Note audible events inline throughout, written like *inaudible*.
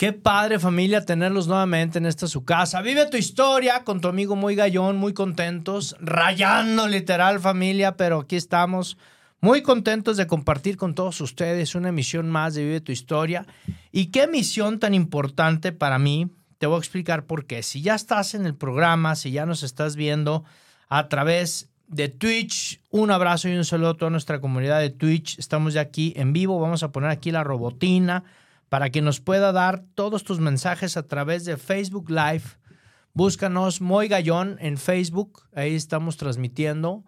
Qué padre familia tenerlos nuevamente en esta su casa. Vive tu historia con tu amigo muy gallón, muy contentos, rayando literal familia, pero aquí estamos muy contentos de compartir con todos ustedes una emisión más de Vive tu historia. Y qué misión tan importante para mí. Te voy a explicar por qué. Si ya estás en el programa, si ya nos estás viendo a través de Twitch, un abrazo y un saludo a toda nuestra comunidad de Twitch. Estamos ya aquí en vivo. Vamos a poner aquí la robotina para que nos pueda dar todos tus mensajes a través de Facebook Live. Búscanos Moy Gallón en Facebook, ahí estamos transmitiendo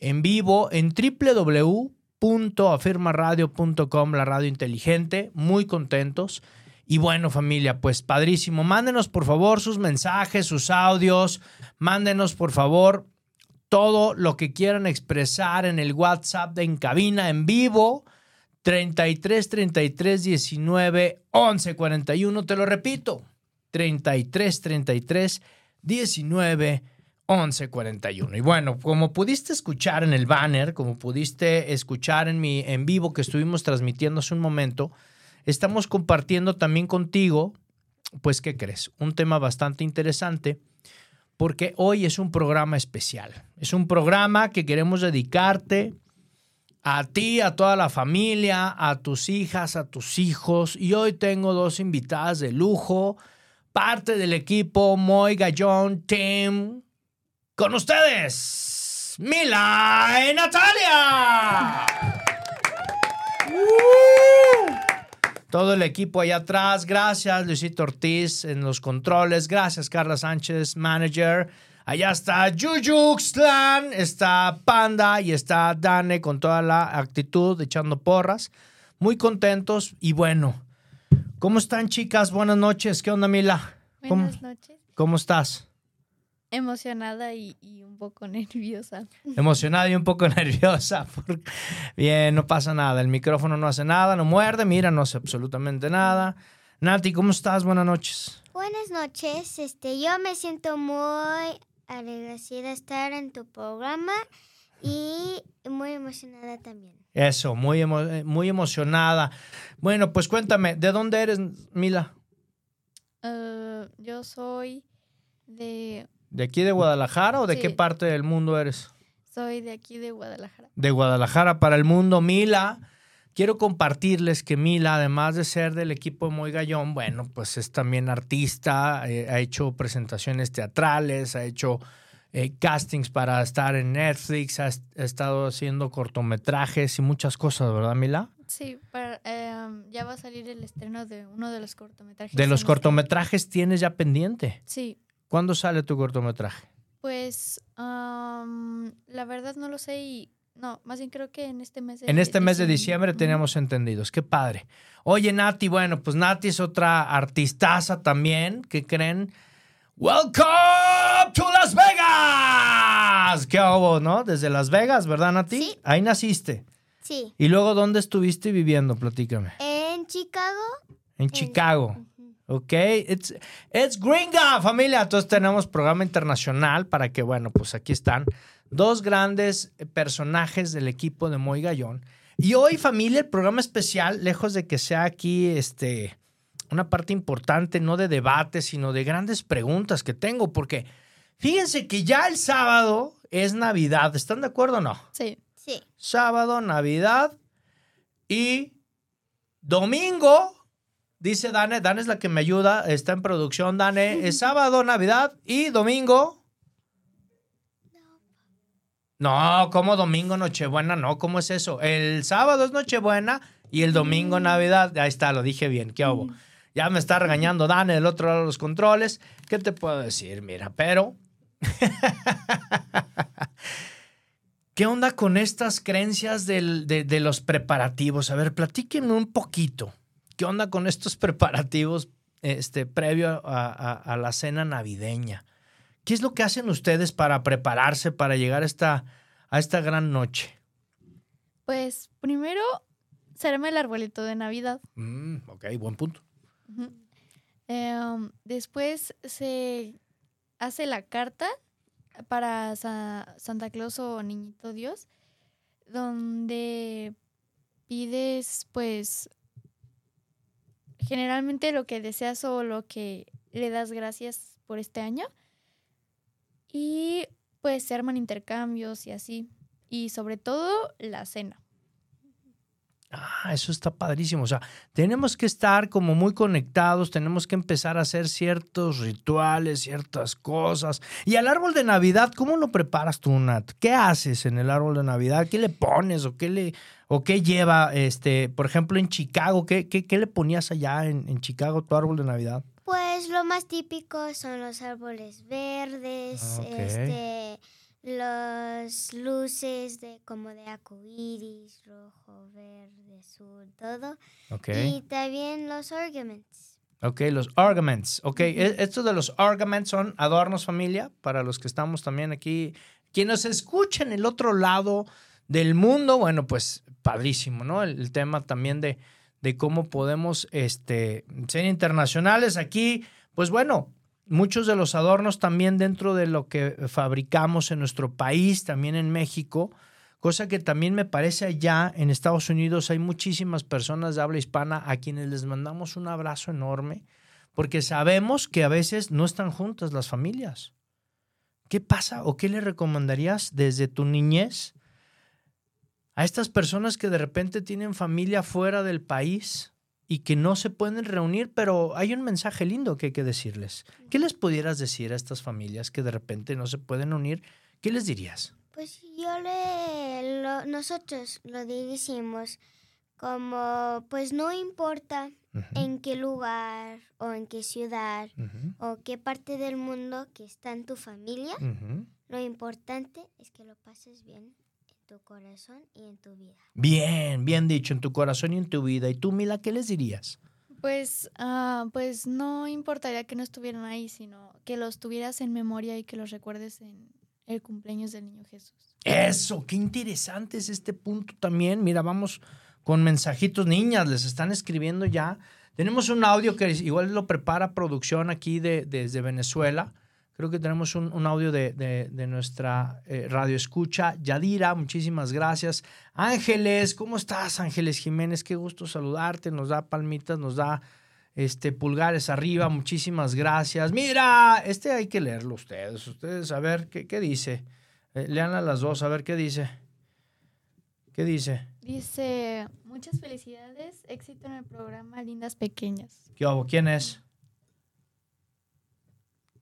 en vivo en www.afirmaradio.com, la radio inteligente, muy contentos. Y bueno, familia, pues padrísimo. Mándenos por favor sus mensajes, sus audios, mándenos por favor todo lo que quieran expresar en el WhatsApp de En Cabina en vivo 33 33 19 11 41. Te lo repito. 33 33 19 11 41. Y bueno, como pudiste escuchar en el banner, como pudiste escuchar en mi en vivo que estuvimos transmitiendo hace un momento, estamos compartiendo también contigo, pues, ¿qué crees? Un tema bastante interesante porque hoy es un programa especial. Es un programa que queremos dedicarte a ti, a toda la familia, a tus hijas, a tus hijos. Y hoy tengo dos invitadas de lujo, parte del equipo Moy Gallón Team. Con ustedes, Mila y Natalia. ¡Uh! Todo el equipo allá atrás. Gracias, Luisito Ortiz en los controles. Gracias, Carla Sánchez, manager. Allá está Yuyuxtlan, está Panda y está Dane con toda la actitud, echando porras. Muy contentos y bueno. ¿Cómo están, chicas? Buenas noches. ¿Qué onda, Mila? ¿Cómo, Buenas noches. ¿Cómo estás? Emocionada y, y un poco nerviosa. Emocionada y un poco *laughs* nerviosa. porque- Bien, no pasa nada. El micrófono no hace nada, no muerde. Mira, no hace absolutamente nada. Nati, ¿cómo estás? Buenas noches. Buenas noches, este, yo me siento muy agradecida de estar en tu programa y muy emocionada también. Eso, muy, emo- eh, muy emocionada. Bueno, pues cuéntame, ¿de dónde eres, Mila? Eh, yo soy de ¿De aquí de Guadalajara o de Sí. qué parte del mundo eres? soy de aquí de Guadalajara. De Guadalajara para el mundo, Mila. Quiero compartirles que Mila, además de ser del equipo Muy Gallón, bueno, pues es también artista, eh, ha hecho presentaciones teatrales, ha hecho eh, castings para estar en Netflix, ha, est- ha estado haciendo cortometrajes y muchas cosas, ¿verdad, Mila? Sí, para- em, ya va a salir el estreno de uno de los cortometrajes. De los este- cortometrajes tienes ya pendiente. Sí, ¿Cuándo sale tu cortometraje? pues am, la verdad no lo sé y no, más bien creo que en este mes de En este mes de diciembre teníamos entendidos. Qué padre. Oye, Nati, bueno, pues Nati es otra artistaza también. ¿Qué creen? ¡Welcome to Las Vegas! ¿Qué hubo, no? Desde Las Vegas, ¿verdad, Nati? Sí. Ahí naciste. Sí, ¿Y luego dónde estuviste viviendo? Platícame. en Chicago. En Chicago. Ok, it's, it's gringa, familia. Entonces tenemos programa internacional para que, bueno, pues aquí están dos grandes personajes del equipo de Moy Gallón. Y hoy, familia, el programa especial, lejos de que sea aquí este, una parte importante, no de debate, sino de grandes preguntas que tengo, porque fíjense que ya el sábado es Navidad. ¿Están de acuerdo o no? Sí, Sí, Sábado, Navidad. Y domingo, dice Dane, Dane es la que me ayuda, está en producción, Dane, es *laughs* sábado, Navidad y domingo. No, ¿cómo domingo, Nochebuena? No, ¿cómo es eso? El sábado es Nochebuena y el domingo Navidad. Ahí está, lo dije bien, ¿qué hubo? Ya me está regañando Dane del otro lado de los controles. ¿Qué te puedo decir? Mira, pero... *laughs* ¿Qué onda con estas creencias del- de, de los preparativos? A ver, platíquenme un poquito. ¿Qué onda con estos *laughs* preparativos este, previo a, a- a la cena navideña? ¿Qué es lo que hacen ustedes para prepararse para llegar a esta, a esta gran noche? Pues primero se arma el arbolito de Navidad. Mm, ok, buen punto. Em, después se hace la carta para Sa- Santa Claus o Niñito Dios, donde pides, pues, generalmente lo que deseas o lo que le das gracias por este año. Y pues se arman intercambios y así. Y sobre todo la cena. Ah, eso está padrísimo. O sea, tenemos que estar como muy conectados, tenemos que empezar a hacer ciertos rituales, ciertas cosas. Y al árbol de Navidad, ¿cómo lo preparas tú, Nat? ¿Qué haces en el árbol de Navidad? ¿Qué le pones o qué le o qué lleva, este, por ejemplo, en Chicago? ¿Qué, qué, qué le ponías allá en, en Chicago tu árbol de Navidad? Pues lo más típico son los árboles verdes, Ah, este, los luces de como de iris, rojo, verde, azul, todo. Ok. Y también los ornaments. Ok, los ornaments. Ok, e- estos de los ornaments son adornos familia para los que estamos también aquí. Quienes nos escuchan el otro lado del mundo, bueno, pues padrísimo, ¿no? El, el tema también de, de cómo podemos este, ser internacionales aquí. Pues bueno, muchos de los adornos también dentro de lo que fabricamos en nuestro país, también en México, cosa que también me parece allá en Estados Unidos hay muchísimas personas de habla hispana a quienes les mandamos un abrazo enorme, porque sabemos que a veces no están juntas las familias. ¿Qué pasa o qué le recomendarías desde tu niñez a estas personas que de repente tienen familia fuera del país y que no se pueden reunir, pero hay un mensaje lindo que hay que decirles? ¿Qué les pudieras decir a estas familias que de repente no se pueden unir? ¿Qué les dirías? Pues yo le, lo- nosotros lo decimos como, pues no importa en qué lugar o en qué ciudad o qué parte del mundo que está en tu familia, lo importante es que lo pases bien en tu corazón y en tu vida. Bien, bien dicho, en tu corazón y en tu vida. ¿Y tú, Mila, qué les dirías? Pues, ah, pues no importaría que no estuvieran ahí, sino que los tuvieras en memoria y que los recuerdes en el cumpleaños del niño Jesús. Eso, qué interesante es este punto también. Mira, vamos con mensajitos. Niñas, les están escribiendo ya. Tenemos un audio que igual lo prepara producción aquí de, desde Venezuela. Creo que tenemos un, un audio de, de- de nuestra eh, radio escucha. Yadira, muchísimas gracias. Ángeles, ¿cómo estás, Ángeles Jiménez? Qué gusto saludarte. Nos da palmitas, nos da este, pulgares arriba. Muchísimas gracias. Mira, este hay que leerlo ustedes. Ustedes, a ver, ¿qué, qué dice? Eh, lean a las dos, a ver qué dice. ¿Qué dice? Dice, muchas felicidades, éxito en el programa Lindas Pequeñas. ¿Qué hago? ¿Quién es?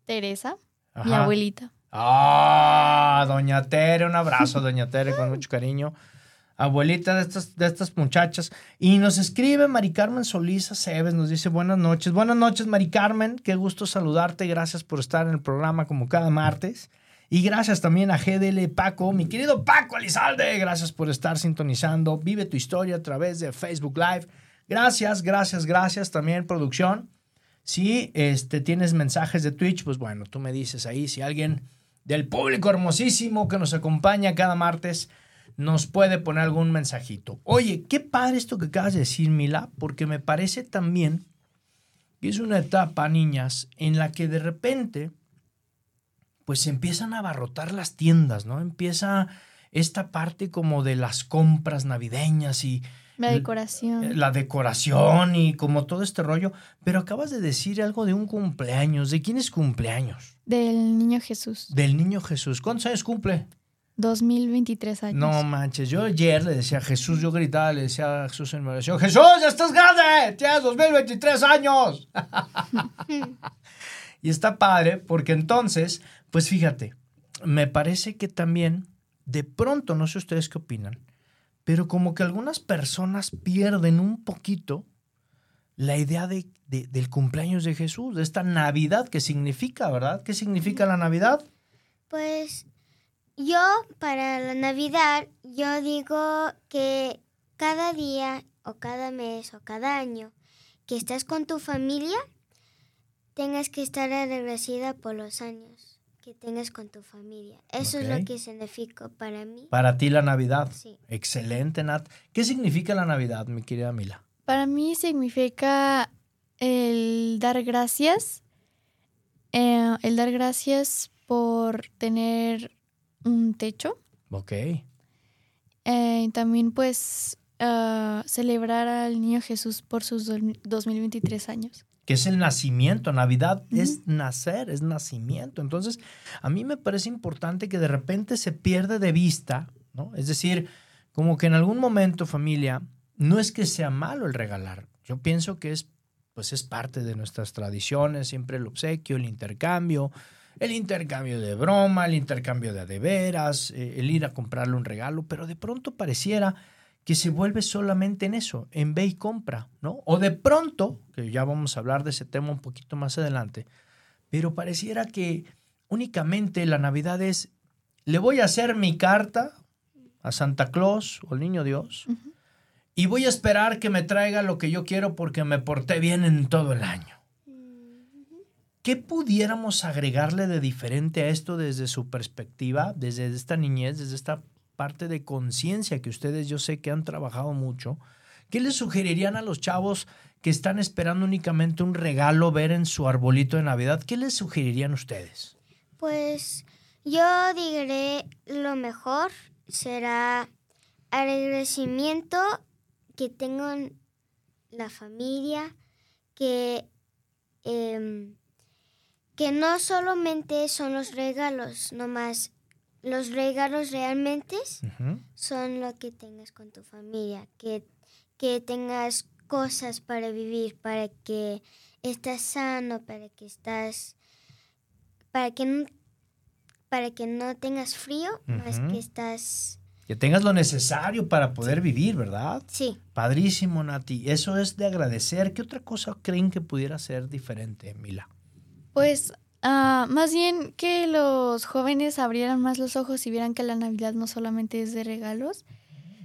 Teresa, mi abuelita. Ah, doña Tere, un abrazo, doña Tere, con mucho cariño. Abuelita de estas, de estas muchachas. Y nos escribe Mari Carmen Solís Aceves, nos dice buenas noches. Buenas noches, Mari Carmen. Qué gusto saludarte. Gracias por estar en el programa como cada martes. Y gracias también a GDL Paco, mi querido Paco Elizalde. Gracias por estar sintonizando. Vive tu historia a través de Facebook Live. Gracias, gracias, gracias también, producción. Si este, tienes mensajes de Twitch, pues bueno, tú me dices ahí si alguien del público hermosísimo que nos acompaña cada martes nos puede poner algún mensajito. Oye, qué padre esto que acabas de decir, Mila, porque me parece también que es una etapa, niñas, en la que de repente pues se empiezan a abarrotar las tiendas, ¿no? Empieza esta parte como de las compras navideñas y La decoración. la decoración y como todo este rollo, pero acabas de decir algo de un cumpleaños. ¿De quién es cumpleaños? Del niño Jesús. Del niño Jesús. ¿Cuántos años cumple? 2023 años. No manches, yo ayer le decía a Jesús, yo gritaba, le decía a Jesús en mi oración, Jesús, ya estás grande, tienes 2023 años. *laughs* y está padre porque entonces, pues fíjate, me parece que también, de pronto, no sé ustedes qué opinan, pero como que algunas personas pierden un poquito la idea de, de- del cumpleaños de Jesús, de esta Navidad que significa, ¿verdad? ¿Qué significa la Navidad? Pues yo para la Navidad, yo digo que cada día o cada mes o cada año que estás con tu familia, tengas que estar agradecida por los años que tengas con tu familia. Eso es Ok. lo que significa para mí. Para ti la Navidad. Sí. Excelente, Nat. ¿Qué significa la Navidad, mi querida Mila? Para mí significa el dar gracias, eh, el dar gracias por tener un techo, Ok. eh, y también pues ah, celebrar al niño Jesús por sus dos- 2023 años. Que es el nacimiento. Navidad es nacer, es nacimiento. Entonces, a mí me parece importante que de repente se pierde de vista, ¿no? Es decir, como que en algún momento, familia, no es que sea malo el regalar. Yo pienso que es, pues es parte de nuestras tradiciones, siempre el obsequio, el intercambio, el intercambio de broma, el intercambio de a de veras, eh, el ir a comprarle un regalo, pero de pronto pareciera que se vuelve solamente en eso, en ve y compra, ¿no? O de pronto, que ya vamos a hablar de ese tema un poquito más adelante, pero pareciera que únicamente la Navidad es, le voy a hacer mi carta a Santa Claus o al Niño Dios y voy a esperar que me traiga lo que yo quiero porque me porté bien en todo el año. ¿Qué pudiéramos agregarle de diferente a esto desde su perspectiva, desde esta niñez, desde esta parte de conciencia que ustedes yo sé que han trabajado mucho? ¿Qué les sugerirían a los chavos que están esperando únicamente un regalo ver en su arbolito de Navidad? ¿Qué les sugerirían ustedes? Pues yo diré lo mejor será agradecimiento que tengan la familia, que, em, que no solamente son los regalos, nomás los regalos realmente son lo que tengas con tu familia, que, que tengas cosas para vivir, para que estás sano, para que estás, para que no, para que no tengas frío, más que estás, Que tengas lo necesario para poder vivir, ¿verdad? sí, Padrísimo, Nati. Eso es de agradecer. ¿Qué otra cosa creen que pudiera ser diferente, Mila? Pues ah, más bien que los jóvenes abrieran más los ojos y vieran que la Navidad no solamente es de regalos,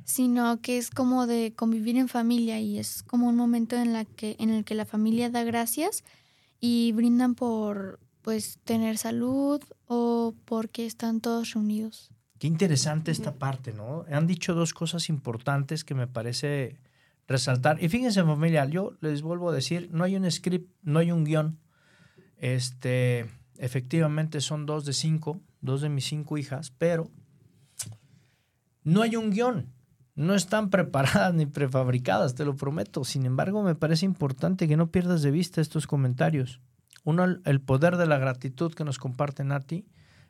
sino que es como de convivir en familia y es como un momento en, la que, en el que la familia da gracias y brindan por pues tener salud o porque están todos reunidos. Qué interesante esta parte, ¿no? Han dicho dos cosas importantes que me parece resaltar. Y fíjense, familia, yo les vuelvo a decir, no hay un script, no hay un guion. Este, efectivamente son dos de cinco, dos de mis cinco hijas, pero no hay un guion. No están *laughs* preparadas ni prefabricadas, te lo prometo. Sin embargo, me parece importante que no pierdas de vista estos comentarios. Uno, el- poder de la gratitud que nos comparte Nati,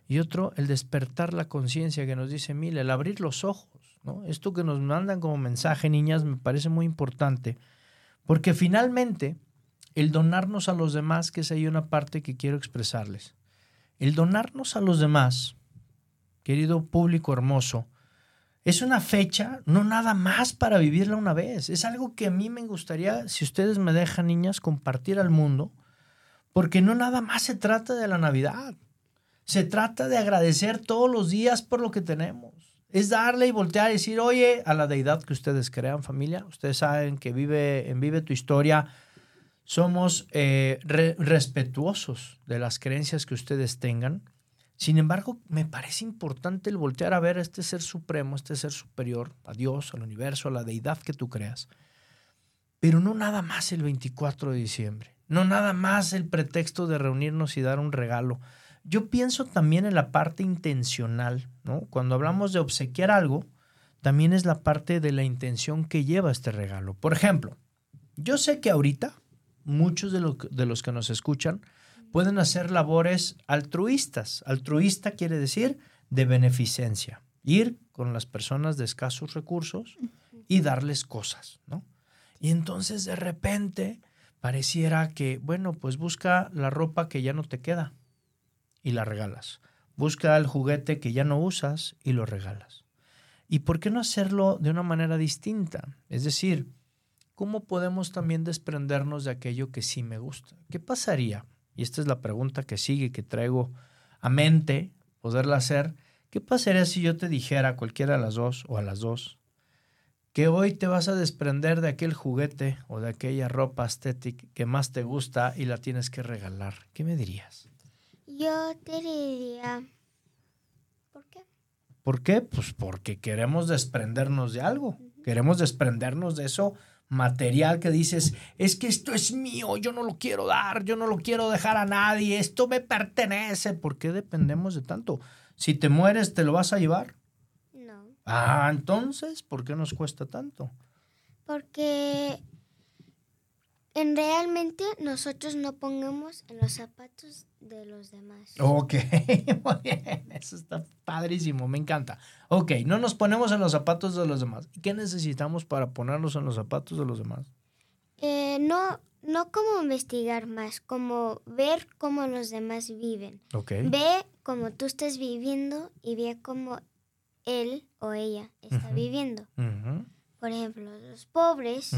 y otro, el despertar la conciencia que nos dice Mil, el abrir los ojos. ¿no? Esto que nos mandan como mensaje, niñas, me parece muy importante, porque finalmente el donarnos a los demás, que es ahí una parte que quiero expresarles, el donarnos a los demás, querido público hermoso, es una fecha, no nada más para vivirla una vez, es algo que a mí me gustaría, si ustedes me dejan, niñas, compartir al mundo, porque no nada más se trata de la Navidad. Se trata de agradecer todos los días por lo que tenemos. Es darle y voltear y decir, oye, a la deidad que ustedes crean, familia. Ustedes saben que vive en Vive tu Historia. Somos eh, re- respetuosos de las creencias que ustedes tengan. Sin embargo, me parece importante el voltear a ver a este ser supremo, este ser superior, a Dios, al universo, a la deidad que tú creas. Pero no nada más el 24 de diciembre. No nada más el pretexto de reunirnos y dar un regalo. Yo pienso también en la parte intencional, ¿no? Cuando hablamos de obsequiar algo, también es la parte de la intención que lleva este regalo. Por ejemplo, yo sé que ahorita muchos de, lo- de los que nos escuchan pueden hacer labores altruistas. Altruista quiere decir de beneficencia. Ir con las personas de escasos recursos y darles cosas, ¿no? Y entonces de repente pareciera que, bueno, pues busca la ropa que ya no te queda y la regalas. Busca el juguete que ya no usas y lo regalas. ¿Y por qué no hacerlo de una manera distinta? Es decir, ¿cómo podemos también desprendernos de aquello que sí me gusta? ¿Qué pasaría? Y esta es la pregunta que sigue, que traigo a mente, poderla hacer. ¿Qué pasaría si yo te dijera a cualquiera de las dos o a las dos que hoy te vas a desprender de aquel juguete o de aquella ropa estética que más te gusta y la tienes que regalar? ¿Qué me dirías? Yo te diría, ¿por qué? ¿Por qué? Pues porque queremos desprendernos de algo. Queremos desprendernos de eso material que dices, es que esto es mío, yo no lo quiero dar, yo no lo quiero dejar a nadie, esto me pertenece. ¿Por qué dependemos de tanto? Si te mueres, ¿te lo vas a llevar? No. Ah, entonces, ¿por qué nos cuesta tanto? Porque en realmente nosotros no pongamos en los zapatos de los demás. Ok, *laughs* muy bien, eso está padrísimo, me encanta. Ok, no nos ponemos en los zapatos de los demás. ¿Y qué necesitamos para ponernos en los zapatos de los demás? Eh, no, no como investigar más, como ver cómo los demás viven. Ok. Ve cómo tú estás viviendo y ve cómo él o ella está viviendo. Ujú, Por ejemplo, los pobres.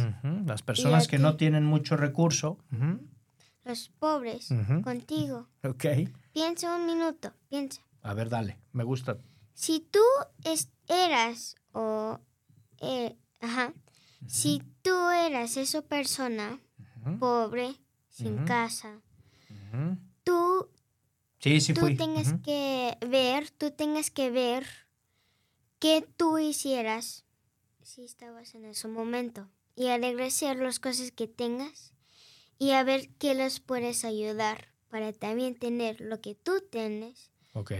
Las personas que no tienen mucho recurso. los pobres, contigo. Ok. Piensa un minuto, piensa. A ver, dale, me gusta. Si tú es- eras o... eh, ajá. Si tú eras esa persona pobre, sin casa, tú, Sí, sí tú fui. tengas que ver, tú tengas que ver qué tú hicieras si estabas en ese momento y agradecer las cosas que tengas y a ver qué les puedes ayudar para también tener lo que tú tienes Ok,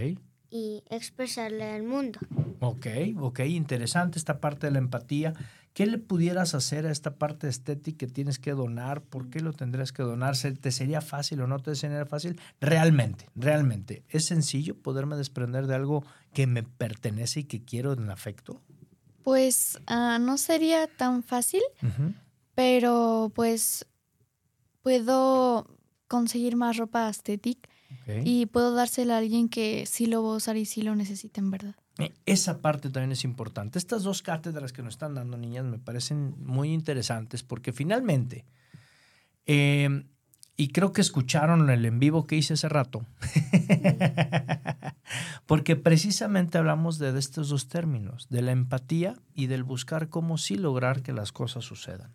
y expresarle al mundo. ok, ok, interesante esta parte de la empatía. ¿Qué le pudieras hacer a esta parte estética que tienes que donar? ¿Por qué lo tendrías que donar? ¿Se- ¿Te sería fácil o no te sería fácil? Realmente, realmente. ¿Es sencillo poderme desprender de algo que me pertenece y que quiero en afecto? Pues ah, no sería tan fácil, pero pues puedo conseguir más ropa estética ok. y puedo dársela a alguien que sí lo va a usar y sí lo necesita en verdad. Eh, Esa parte también es importante. Estas dos cátedras que nos están dando, niñas, me parecen muy interesantes porque finalmente, eh, y creo que escucharon el en vivo que hice hace rato, *laughs* porque precisamente hablamos de, estos dos términos, de la empatía y del buscar cómo sí lograr que las cosas sucedan.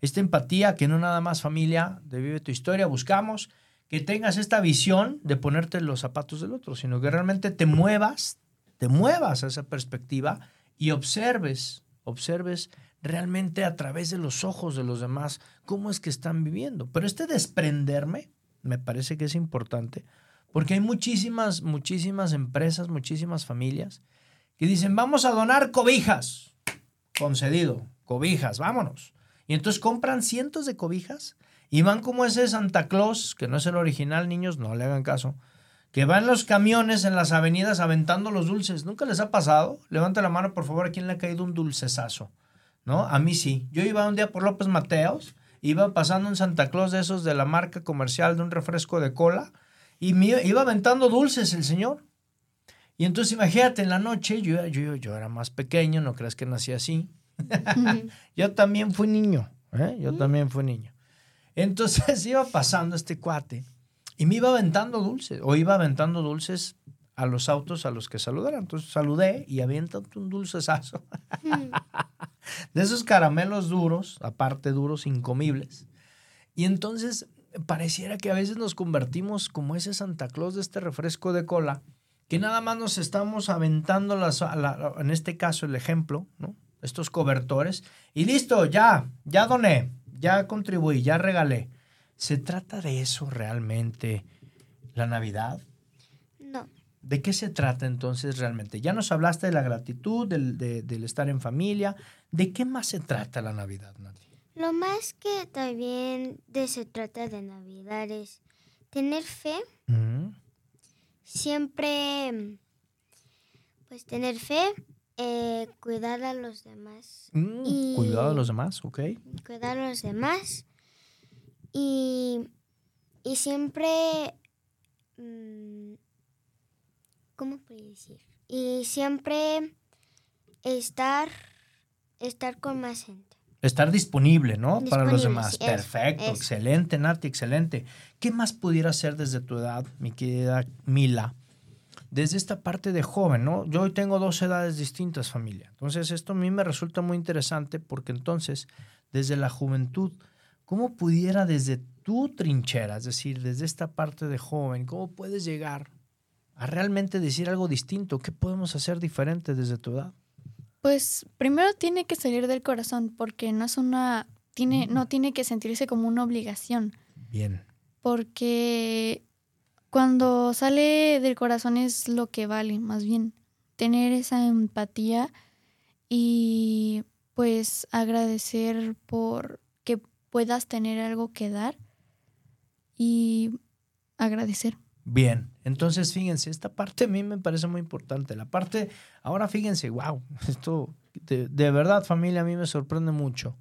Esta empatía que no nada más familia de Vive tu Historia, buscamos que tengas esta visión de ponerte los zapatos del otro, sino que realmente te muevas, te muevas a esa perspectiva y observes, observes realmente a través de los ojos de los demás cómo es que están viviendo. Pero este desprenderme me parece que es importante porque hay muchísimas, muchísimas empresas, muchísimas familias que dicen, vamos a donar cobijas. Concedido, cobijas, vámonos. Y entonces compran cientos de cobijas y van como ese Santa Claus, que no es el original, niños, no le hagan caso, que va en los camiones en las avenidas aventando los dulces. ¿Nunca les ha pasado? Levanta la mano, por favor, a quién le ha caído un dulcesazo. ¿No? A mí sí. Yo iba un día por López Mateos, iba pasando un Santa Claus de esos de la marca comercial de un refresco de cola y me iba aventando dulces el señor. Y entonces imagínate, en la noche, yo, yo, yo era más pequeño, no creas que nací así. *laughs* yo también fui niño, ¿eh? yo también fui niño. Entonces *laughs* iba pasando este cuate y me iba aventando dulces, o iba aventando dulces a los autos a los que saludara. Entonces saludé y avienta un dulcesazo. de esos caramelos duros, aparte duros, incomibles. Y entonces pareciera que a veces nos convertimos como ese Santa Claus de este refresco de cola, que nada más nos estamos aventando, las, la- en este caso el ejemplo, ¿no? estos cobertores, y listo, ya, ya doné, ya contribuí, ya regalé. ¿Se trata de eso realmente la Navidad? ¿De qué se trata entonces realmente? Ya nos hablaste de la gratitud, del, de- del estar en familia. ¿De qué más se trata la Navidad, Nati? Lo más que también de se trata de Navidad es tener fe, siempre Pues tener fe, eh, cuidar a los demás. Mm, Y- Cuidado de los demás, ¿ok? Cuidar a los demás. Y, y siempre... mm, ¿Cómo puedo decir? Y siempre estar, estar con más gente. Estar disponible, ¿no? Para los demás. eso, Perfecto, eso. excelente, Nati, excelente. ¿Qué más pudiera hacer desde tu edad, mi querida Mila? Desde esta parte de joven, ¿no? Yo hoy tengo dos edades distintas, familia. Entonces, esto a mí me resulta muy interesante porque entonces, desde la juventud, ¿cómo pudiera desde tu trinchera, es decir, desde esta parte de joven, cómo puedes llegar a realmente decir algo distinto? ¿Qué podemos hacer diferente desde tu edad? Pues primero tiene que salir del corazón porque no es una tiene no tiene que sentirse como una obligación, Bien. porque cuando sale del corazón es lo que vale, más bien tener esa empatía y pues agradecer por que puedas tener algo que dar y agradecer. Bien, entonces fíjense, esta parte a mí me parece muy importante. La parte, ahora fíjense, wow, esto de, verdad familia a mí me sorprende mucho,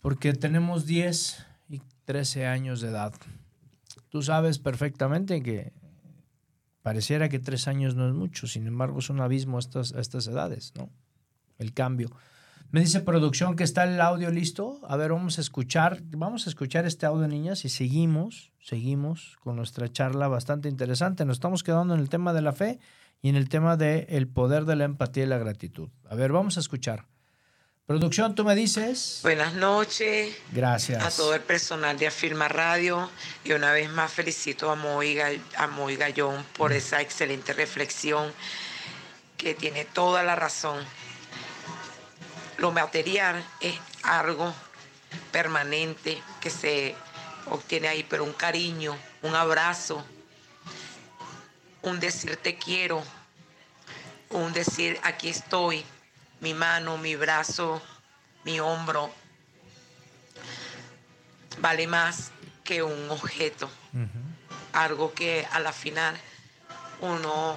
porque tenemos 10 y 13 años de edad. Tú sabes perfectamente que pareciera que tres años no es mucho, sin embargo es un abismo estas, a estas edades, ¿no? El cambio. Me dice producción que está el audio listo. A ver, vamos a escuchar, vamos a escuchar este audio, niñas, y seguimos, seguimos con nuestra charla bastante interesante. Nos estamos quedando en el tema de la fe y en el tema del el poder de la empatía y la gratitud. A ver, vamos a escuchar. Producción, tú me dices. Buenas noches Gracias. a todo el personal de Afirma Radio y una vez más felicito a Moy, a Moy Gallón por esa excelente reflexión que tiene toda la razón. Lo material es algo permanente que se obtiene ahí, pero un cariño, un abrazo, un decir te quiero, un decir aquí estoy, mi mano, mi brazo, mi hombro, vale más que un objeto, algo que a la final uno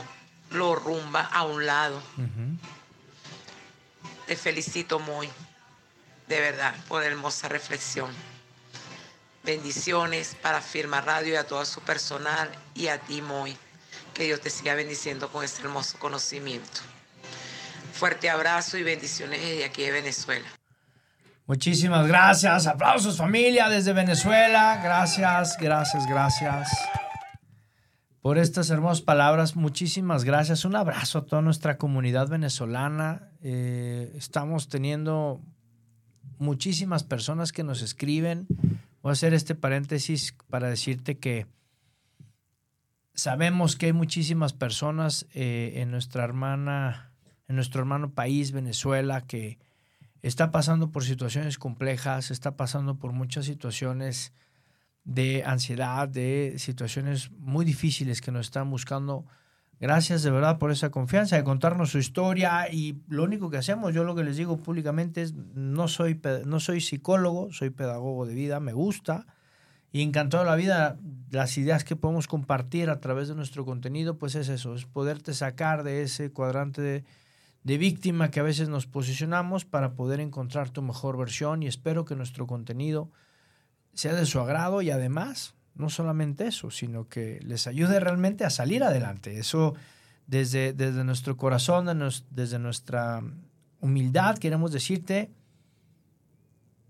lo rumba a un lado. Te felicito muy, de verdad, por hermosa reflexión. Bendiciones para Firma Radio y a todo su personal y a ti, Moy. Que Dios te siga bendiciendo con este hermoso conocimiento. Fuerte abrazo y bendiciones desde aquí de Venezuela. Muchísimas gracias. Aplausos familia desde Venezuela. Gracias, gracias, gracias. Por estas hermosas palabras, muchísimas gracias. Un abrazo a toda nuestra comunidad venezolana. Eh, estamos teniendo muchísimas personas que nos escriben. Voy a hacer este paréntesis para decirte que sabemos que hay muchísimas personas eh, en nuestra hermana, en nuestro hermano país, Venezuela, que está pasando por situaciones complejas, está pasando por muchas situaciones de ansiedad, de situaciones muy difíciles que nos están buscando. Gracias de verdad por esa confianza de contarnos su historia y lo único que hacemos, yo lo que les digo públicamente es, no soy, no soy psicólogo, soy pedagogo de vida, me gusta y encantado de la vida, las ideas que podemos compartir a través de nuestro contenido, pues es eso, es poderte sacar de ese cuadrante de víctima que a veces nos posicionamos para poder encontrar tu mejor versión y espero que nuestro contenido sea de su agrado y además, no solamente eso, sino que les ayude realmente a salir adelante. Eso desde, desde nuestro corazón, desde nuestra humildad, queremos decirte,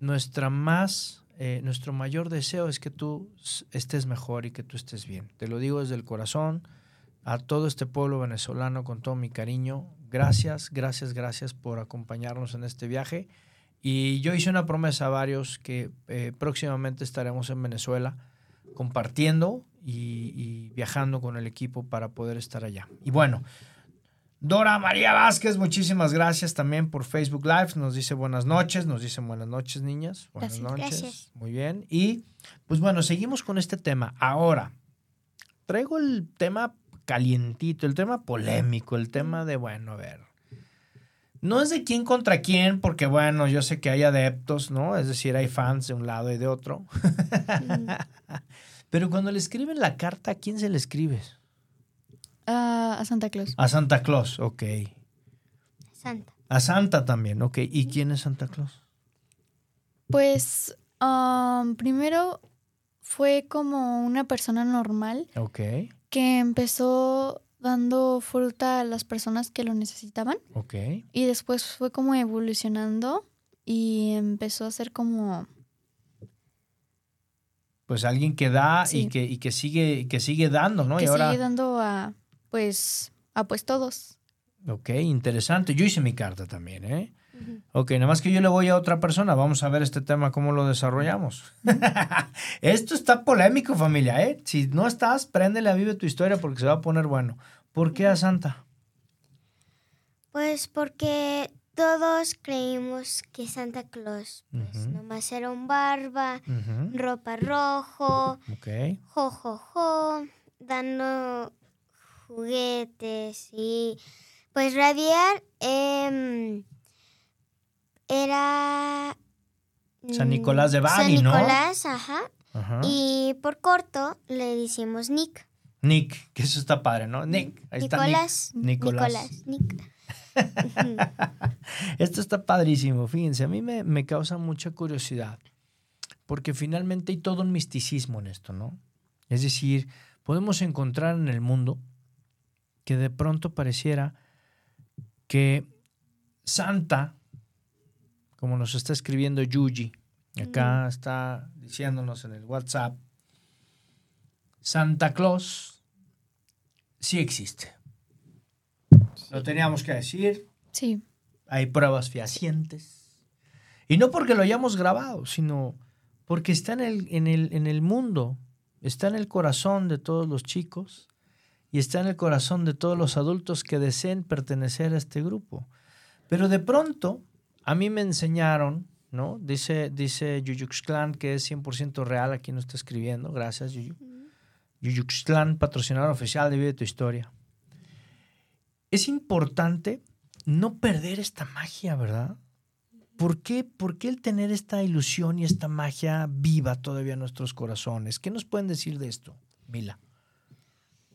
nuestra más, eh, nuestro mayor deseo es que tú estés mejor y que tú estés bien. Te lo digo desde el corazón a todo este pueblo venezolano con todo mi cariño. Gracias, gracias, gracias por acompañarnos en este viaje. Y yo hice una promesa a varios que eh, próximamente estaremos en Venezuela compartiendo y, y viajando con el equipo para poder estar allá. Y bueno, Dora María Vázquez, muchísimas gracias también por Facebook Live. Nos dice buenas noches, nos dicen buenas noches, niñas. Buenas Gracias. noches. Gracias. Muy bien. Y pues bueno, seguimos con este tema. Ahora, traigo el tema calientito, el tema polémico, el tema de, bueno, a ver. No es de quién contra quién, porque bueno, yo sé que hay adeptos, ¿no? Es decir, hay fans de un lado y de otro. *laughs* Pero cuando le escriben la carta, ¿a quién se le escribes? A Santa Claus. A Santa Claus, ok. Santa. A Santa también, ok. ¿Y quién es Santa Claus? Pues um, primero fue como una persona normal Ok, que empezó dando fruta a las personas que lo necesitaban ok. y después fue como evolucionando y empezó a ser como Pues alguien que da y, que, y que sigue que sigue dando, ¿no? que y ahora, sigue dando a pues a pues todos. ok, interesante. Yo hice mi carta también, ¿eh? Ok, nada más que yo le voy a otra persona. Vamos a ver este tema, cómo lo desarrollamos. *laughs* Esto está polémico, familia, ¿eh? Si no estás, préndele a Vive tu historia porque se va a poner bueno. ¿Por qué a Santa? Pues porque todos creímos que Santa Claus pues, Ujú. nomás era un barba, ropa rojo, Ok, jo, jo, jo, dando juguetes y pues radiar em, era San mm, Nicolás de Bari, San ¿no? Nicolás, ajá. ajá. Y por corto le decimos Nick. Nick, que eso está padre, ¿no? Nick, ahí está Nicolás. Nick. Nicolás. Nicolás. Nick. *laughs* Esto está padrísimo, fíjense, a mí me, me causa mucha curiosidad, porque finalmente hay todo un misticismo en esto, ¿no? Es decir, podemos encontrar en el mundo que de pronto pareciera que Santa, como nos está escribiendo Yuji, acá está diciéndonos en el WhatsApp, Santa Claus sí existe. Lo teníamos que decir, Sí. hay pruebas fehacientes. Y no porque lo hayamos grabado, sino porque está en el, en, el, en el mundo, está en el corazón de todos los chicos y está en el corazón de todos los adultos que deseen pertenecer a este grupo. Pero de pronto, a mí me enseñaron, ¿no? Dice, dice Yuyuxclan que es 100% real, aquí nos está escribiendo, gracias Yuyu. Yuyuxclan, patrocinador oficial de Vive tu Historia. Es importante no perder esta magia, ¿verdad? ¿Por qué, ¿Por qué el tener esta ilusión y esta magia viva todavía en nuestros corazones? ¿Qué nos pueden decir de esto, Mila?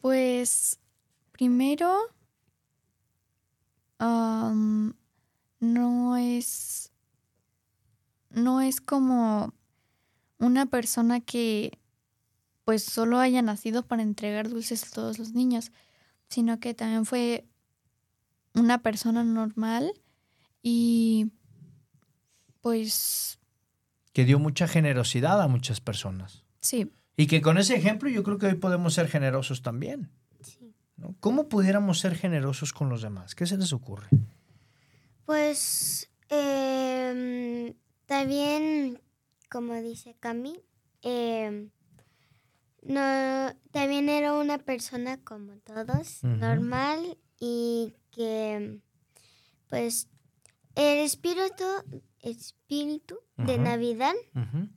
Pues primero no es no es como una persona que pues solo haya nacido para entregar dulces a todos los niños, sino que también fue una persona normal y pues Que dio mucha generosidad a muchas personas. sí, Y que con ese ejemplo yo creo que hoy podemos ser generosos también. Sí. ¿no? ¿Cómo pudiéramos ser generosos con los demás? ¿Qué se les ocurre? Pues em, también, como dice Cami, em, no, también era una persona como todos, normal y que pues el espíritu, espíritu de. Navidad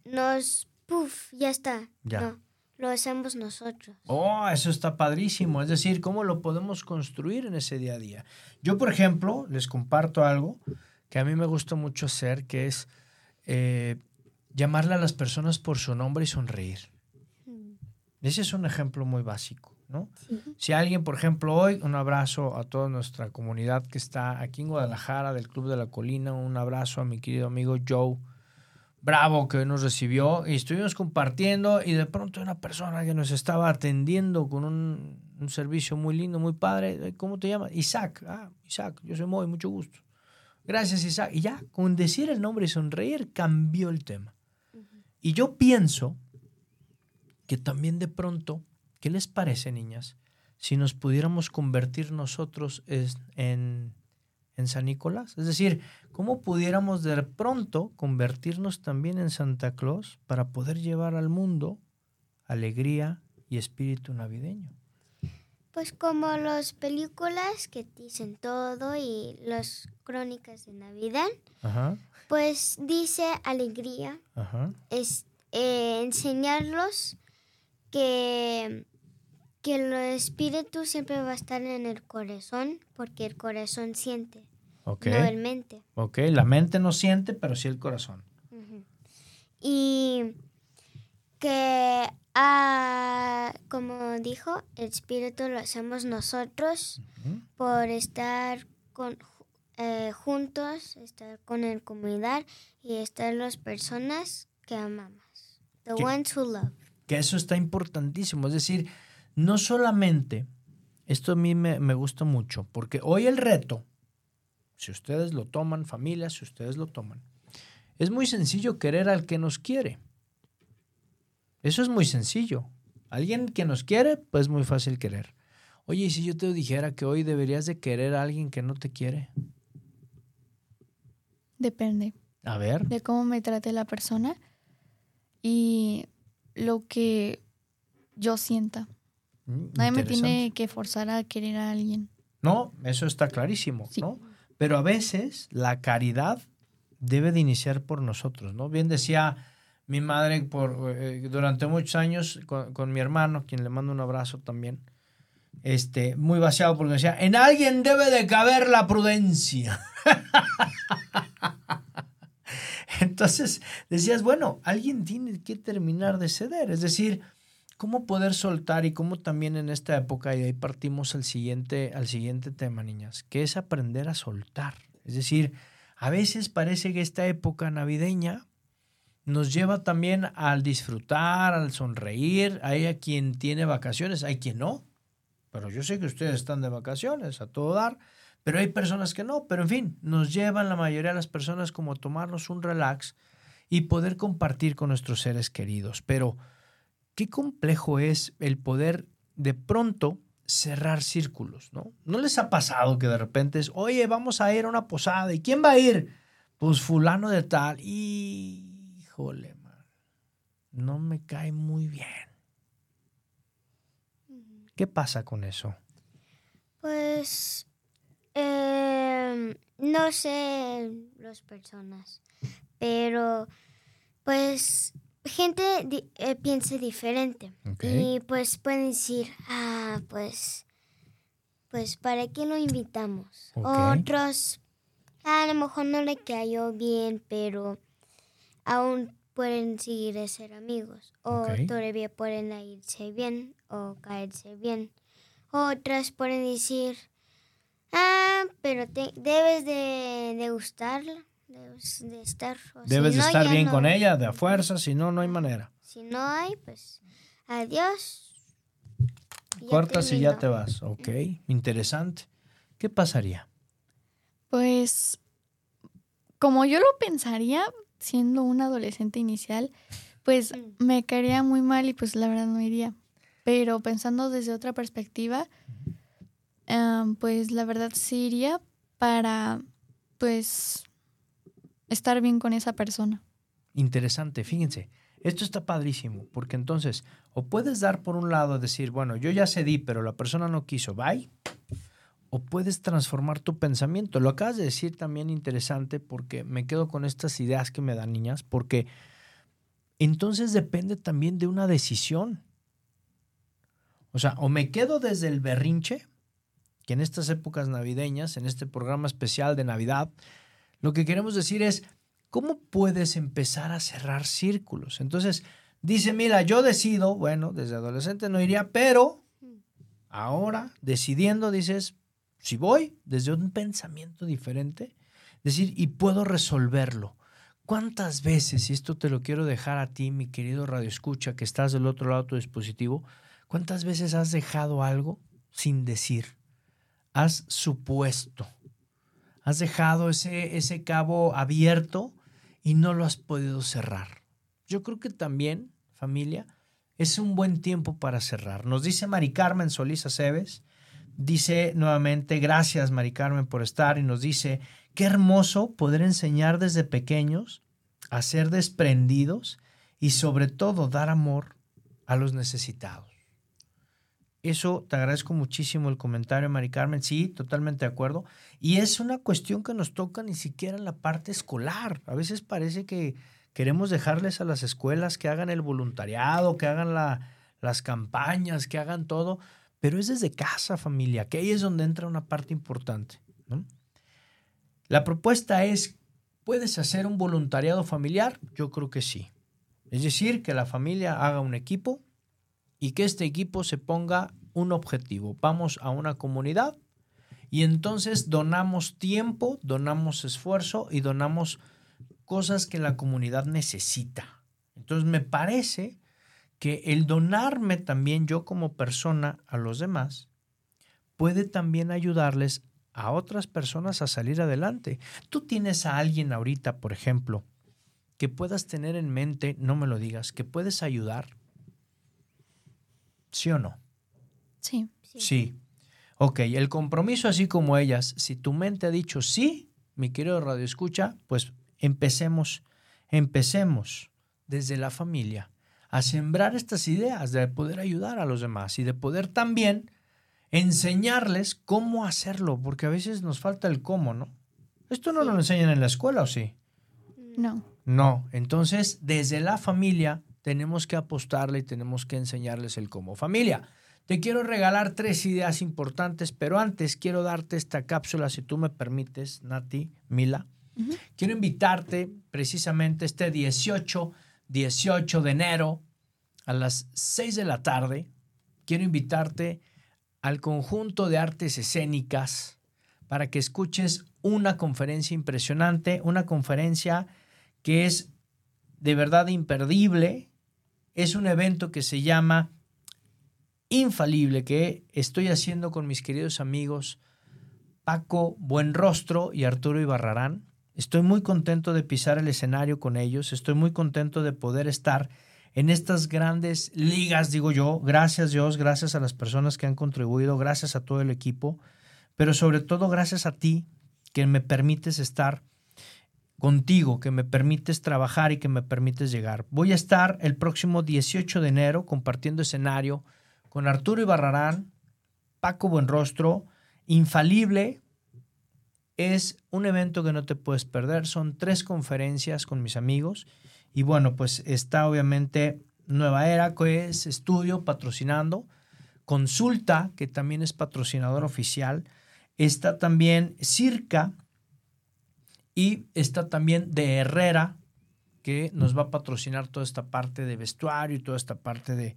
nos, puff, ya está. Ya. No, lo hacemos nosotros. Oh, eso está padrísimo. Es decir, ¿cómo lo podemos construir en ese día a día? Yo, por ejemplo, les comparto algo que a mí me gusta mucho hacer, que es eh, llamarle a las personas por su nombre y sonreír. Mm, Ese es un ejemplo muy básico, ¿no? sí. Si alguien, por ejemplo, hoy, un abrazo a toda nuestra comunidad que está aquí en Guadalajara, del Club de la Colina, un abrazo a mi querido amigo Joe Bravo que hoy nos recibió y estuvimos compartiendo y de pronto una persona que nos estaba atendiendo con un, un servicio muy lindo, muy padre, ¿cómo te llamas? Isaac, ah, Isaac, yo soy Moy, mucho gusto. Gracias Isaac. Y ya, con decir el nombre y sonreír cambió el tema. Y yo pienso que también de pronto, ¿qué les parece, niñas? Si nos pudiéramos convertir nosotros es- en, en San Nicolás. Es decir, ¿cómo pudiéramos de pronto convertirnos también en Santa Claus para poder llevar al mundo alegría y espíritu navideño? Pues como las películas que dicen todo y las crónicas de Navidad, Ajá, pues dice alegría, ajá. es eh, enseñarlos que, que el espíritu siempre va a estar en el corazón, porque el corazón siente, no el mente. ok. La mente no siente, pero sí el corazón. Ujú. Y que, ah, como dijo, el espíritu lo hacemos nosotros por estar con, eh, juntos, estar con la comunidad y estar las personas que amamos. The ¿Qué? ones who love. Que eso está importantísimo. Es decir, no solamente, esto a mí me, me gusta mucho, porque hoy el reto, si ustedes lo toman, familia, si ustedes lo toman, es muy sencillo querer al que nos quiere. Eso es muy sencillo. Alguien que nos quiere, pues es muy fácil querer. Oye, ¿y si yo te dijera que hoy deberías de querer a alguien que no te quiere? Depende A ver. de cómo me trate la persona y lo que yo sienta. Mm, Nadie me tiene que forzar a querer a alguien. No, eso está clarísimo, Sí. ¿no? Pero a veces la caridad debe de iniciar por nosotros, ¿no? Bien decía mi madre por, eh, durante muchos años con, con mi hermano, quien le mando un abrazo también, este, muy vaciado porque decía, en alguien debe de caber la prudencia. *laughs* Entonces decías, bueno, alguien tiene que terminar de ceder, es decir, cómo poder soltar y cómo también en esta época, y ahí partimos al siguiente, al siguiente tema, niñas, que es aprender a soltar. Es decir, a veces parece que esta época navideña nos lleva también al disfrutar, al sonreír. Hay a quien tiene vacaciones, hay quien no. Pero yo sé que ustedes están de vacaciones a todo dar, pero hay personas que no. Pero en fin, nos llevan la mayoría de las personas como a tomarnos un relax y poder compartir con nuestros seres queridos. Pero qué complejo es el poder de pronto cerrar círculos, ¿no? ¿No les ha pasado que de repente es, oye, vamos a ir a una posada y quién va a ir? Pues fulano de tal. Híjole, man, no me cae muy bien. ¿Qué pasa con eso? Pues eh, no sé las personas, pero pues gente di- eh, piensa diferente y pues pueden decir, ah, pues, pues para qué lo invitamos. Ok. Otros a lo mejor no le cayó bien, pero aún pueden seguir a ser amigos o todavía pueden irse bien o caerse bien. Otras pueden decir, ah, pero te- debes de, de gustarla, debes de estar. o si Debes de no, estar ya bien no. con ella, de a fuerza, si no, no hay manera. Si no hay, pues adiós. Ya Cortas y ya te vas. Ok, interesante. ¿Qué pasaría? Pues, como yo lo pensaría, siendo un adolescente inicial, pues Mm. me caería muy mal y pues la verdad no iría. Pero pensando desde otra perspectiva, em, pues la verdad sí iría para, pues, estar bien con esa persona. Interesante, fíjense. Esto está padrísimo, porque entonces o puedes dar por un lado, decir, bueno, yo ya cedí, pero la persona no quiso, bye. O puedes transformar tu pensamiento. Lo acabas de decir también interesante porque me quedo con estas ideas que me dan niñas, porque entonces depende también de una decisión. O sea, o me quedo desde el berrinche, que en estas épocas navideñas, en este programa especial de Navidad, lo que queremos decir es, ¿cómo puedes empezar a cerrar círculos? Entonces, dice, mira, yo decido, bueno, desde adolescente no iría, pero ahora, decidiendo, dices, si voy desde un pensamiento diferente, decir, y puedo resolverlo. ¿Cuántas veces, y esto te lo quiero dejar a ti, mi querido Radio Escucha, que estás del otro lado de tu dispositivo, cuántas veces has dejado algo sin decir? Has supuesto, has dejado ese, ese cabo abierto y no lo has podido cerrar. Yo creo que también, familia, es un buen tiempo para cerrar. Nos dice Mari Carmen Solís Aceves, dice nuevamente, gracias Mari Carmen por estar y nos dice, qué hermoso poder enseñar desde pequeños a ser desprendidos y sobre todo dar amor a los necesitados. Eso te agradezco muchísimo el comentario, Mari Carmen. Sí, totalmente de acuerdo. Y es una cuestión que nos toca ni siquiera en la parte escolar. A veces parece que queremos dejarles a las escuelas que hagan el voluntariado, que hagan la- las campañas, que hagan todo, pero es desde casa, familia, que ahí es donde entra una parte importante. La propuesta es, ¿puedes hacer un voluntariado familiar? Yo creo que sí. Es decir, que la familia haga un equipo y que este equipo se ponga un objetivo. Vamos a una comunidad y entonces donamos tiempo, donamos esfuerzo y donamos cosas que la comunidad necesita. Entonces me parece que el donarme también yo como persona a los demás puede también ayudarles a otras personas a salir adelante. Tú tienes a alguien ahorita, por ejemplo, que puedas tener en mente, no me lo digas, que puedes ayudar. ¿Sí o no? Sí. Sí. Ok, el compromiso así como ellas, si tu mente ha dicho sí, mi querido Radio Escucha, pues empecemos, empecemos desde la familia a sembrar estas ideas de poder ayudar a los demás y de poder también enseñarles cómo hacerlo, porque a veces nos falta el cómo, ¿no? Esto no lo enseñan en la escuela, ¿o sí? No. No, entonces desde la familia tenemos que apostarle y tenemos que enseñarles el cómo. Familia, te quiero regalar tres ideas importantes, pero antes quiero darte esta cápsula, si tú me permites, Nati, Mila. Quiero invitarte precisamente este 18, 18 de enero a las 6 de la tarde. Quiero invitarte al conjunto de artes escénicas para que escuches una conferencia impresionante, una conferencia que es de verdad imperdible. Es un evento que se llama infalible que estoy haciendo con mis queridos amigos Paco Buenrostro y Arturo Ibarrarán. Estoy muy contento de pisar el escenario con ellos, estoy muy contento de poder estar en estas grandes ligas, digo yo, gracias Dios, gracias a las personas que han contribuido, gracias a todo el equipo, pero sobre todo gracias a ti que me permites estar contigo, que me permites trabajar y que me permites llegar. Voy a estar el próximo 18 de enero compartiendo escenario con Arturo Ibarrarán, Paco Buenrostro, Infalible. Es un evento que no te puedes perder. Son tres conferencias con mis amigos. Y bueno, pues está obviamente Nueva Era, que es estudio patrocinando. Consulta, que también es patrocinador oficial. Está también Circa. Y está también de Herrera, que nos va a patrocinar toda esta parte de vestuario y toda esta parte de,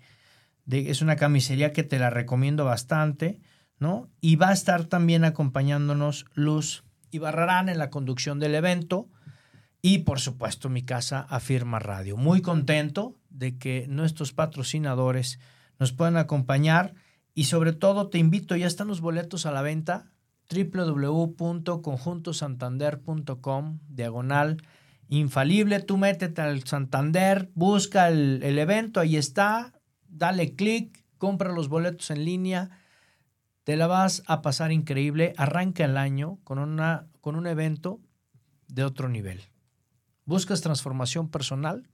es una camisería que te la recomiendo bastante, ¿no? Y va a estar también acompañándonos Luz Ibarrarán en la conducción del evento y por supuesto mi casa Afirma Radio. Muy contento de que nuestros patrocinadores nos puedan acompañar y sobre todo te invito, ya están los boletos a la venta www.conjuntosantander.com diagonal infalible, tú métete al Santander, busca el, el evento, ahí está, dale clic, compra los boletos en línea, te la vas a pasar increíble, arranca el año con, una, con un evento de otro nivel. Buscas transformación personal,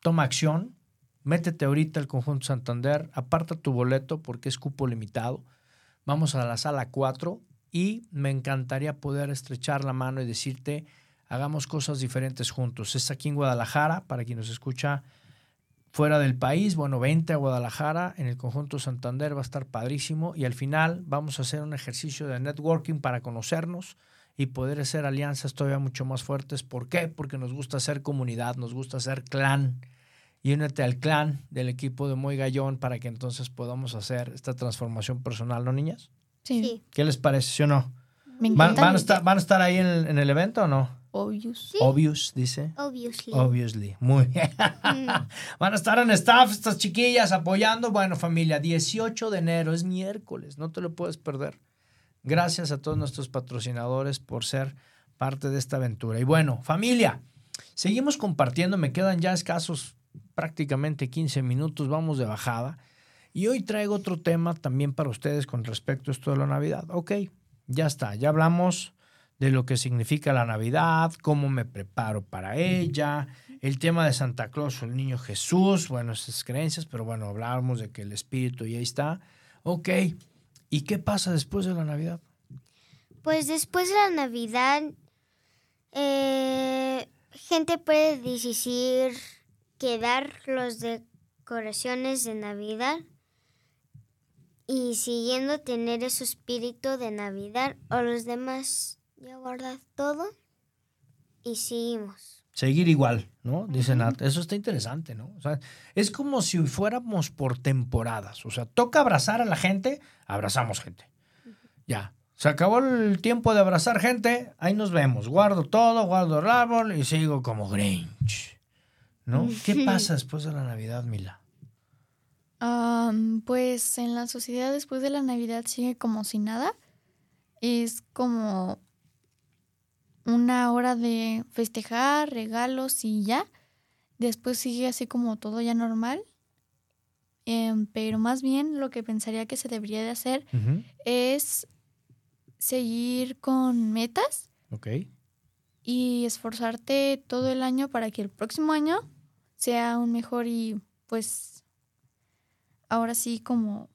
toma acción, métete ahorita al conjunto Santander, aparta tu boleto porque es cupo limitado. Vamos a la sala 4 y me encantaría poder estrechar la mano y decirte, hagamos cosas diferentes juntos. Es aquí en Guadalajara, para quien nos escucha fuera del país, bueno, vente a Guadalajara, en el conjunto Santander va a estar padrísimo y al final vamos a hacer un ejercicio de networking para conocernos y poder hacer alianzas todavía mucho más fuertes. ¿Por qué? Porque nos gusta hacer comunidad, nos gusta hacer clan. Y únete al clan del equipo de Muy Gallón para que entonces podamos hacer esta transformación personal, ¿no, niñas? Sí. ¿Qué les parece, sí o no? Me ¿Van, a, estar, van a estar ahí en el, en el evento o no? Obvious. Obvious, dice. Obviously. Obviously. Muy bien. *laughs* Van a estar en staff estas chiquillas apoyando. Bueno, familia, 18 de enero es miércoles, no te lo puedes perder. Gracias a todos nuestros patrocinadores por ser parte de esta aventura. Y bueno, familia, seguimos compartiendo. Me quedan ya escasos prácticamente 15 minutos. Vamos de bajada. Y hoy traigo otro tema también para ustedes con respecto a esto de la Navidad. Ok, ya está. Ya hablamos de lo que significa la Navidad, cómo me preparo para ella, el tema de Santa Claus o el niño Jesús, bueno, esas creencias, pero bueno, hablábamos de que el espíritu y ahí está. Ok, ¿y qué pasa después de la Navidad? Pues después de la Navidad, eh, gente puede decidir quedar los decoraciones de Navidad y siguiendo tener ese espíritu de Navidad o los demás ya guardar todo y seguimos. seguir igual, ¿no? Dice Nat. Eso está interesante, ¿no? O sea, es como si fuéramos por temporadas. O sea, toca abrazar a la gente, abrazamos gente. Ya. Se acabó el tiempo de abrazar gente, ahí nos vemos. Guardo todo, guardo el árbol y sigo como Grinch. ¿No? ¿Qué pasa después de la Navidad, Mila? Am, pues en la sociedad después de la Navidad sigue como si nada. Es como una hora de festejar, regalos y ya. Después sigue así como todo ya normal. Em, pero más bien lo que pensaría que se debería de hacer es seguir con metas Ok. y esforzarte todo el año para que el próximo año sea un mejor y pues ahora sí como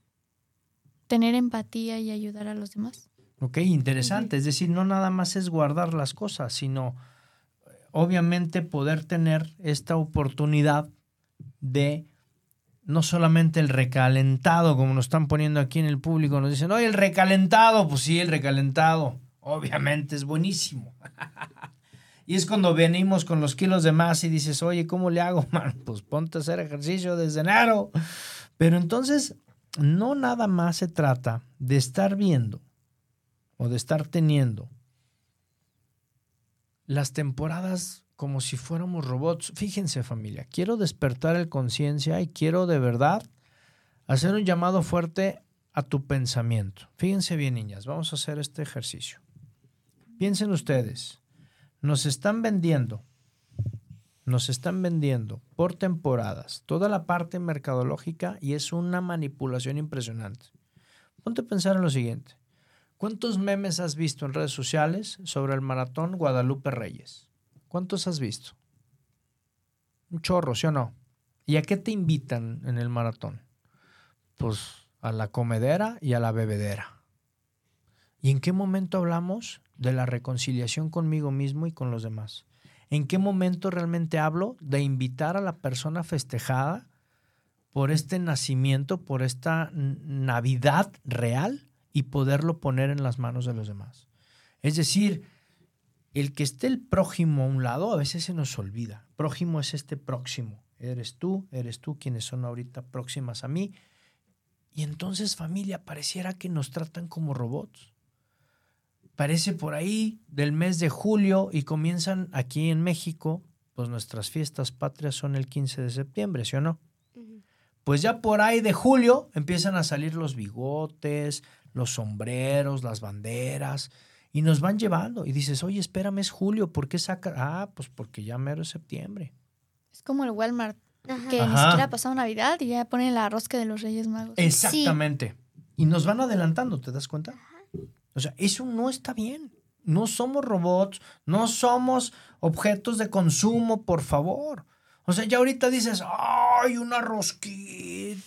tener empatía y ayudar a los demás. Ok, interesante. Es decir, no nada más es guardar las cosas, sino eh, obviamente poder tener esta oportunidad de no solamente el recalentado, como nos están poniendo aquí en el público, nos dicen, oye, el recalentado, pues sí, el recalentado, obviamente es buenísimo. *laughs* y es cuando venimos con los kilos de más y dices, oye, ¿cómo le hago, *laughs* man? Pues ponte a hacer ejercicio desde enero. Pero entonces, no nada más se trata de estar viendo o de estar teniendo las temporadas como si fuéramos robots. Fíjense familia, quiero despertar el conciencia y quiero de verdad hacer un llamado fuerte a tu pensamiento. Fíjense bien niñas, vamos a hacer este ejercicio. Piensen ustedes, nos están vendiendo, nos están vendiendo por temporadas toda la parte mercadológica y es una manipulación impresionante. Ponte a pensar en lo siguiente. ¿Cuántos memes has visto en redes sociales sobre el maratón Guadalupe Reyes? ¿Cuántos has visto? Un chorro, ¿sí o no? ¿Y a qué te invitan en el maratón? Pues a la comedera y a la bebedera. ¿Y en qué momento hablamos de la reconciliación conmigo mismo y con los demás? ¿En qué momento realmente hablo de invitar a la persona festejada por este nacimiento, por esta Navidad real y poderlo poner en las manos de los demás? Es decir, el que esté el prójimo a un lado a veces se nos olvida. Prójimo es este próximo. Eres tú, eres tú quienes son ahorita próximas a mí. Y entonces familia, pareciera que nos tratan como robots. Parece por ahí del mes de julio y comienzan aquí en México, pues nuestras fiestas patrias son el 15 de septiembre, ¿sí o no? Pues ya por ahí de julio empiezan a salir los bigotes, los sombreros, las banderas, y nos van llevando. Y dices, oye, espérame, es julio, ¿por qué saca? Ah, pues porque ya mero es septiembre. Es como el Walmart, Ajá. que ni Ajá. siquiera ha pasado Navidad y ya ponen la rosca de los Reyes Magos. Exactamente. Y nos van adelantando, ¿te das cuenta? O sea, eso no está bien. No somos robots, no somos objetos de consumo, por favor. O sea, ya ahorita dices, ¡ay, una rosquita!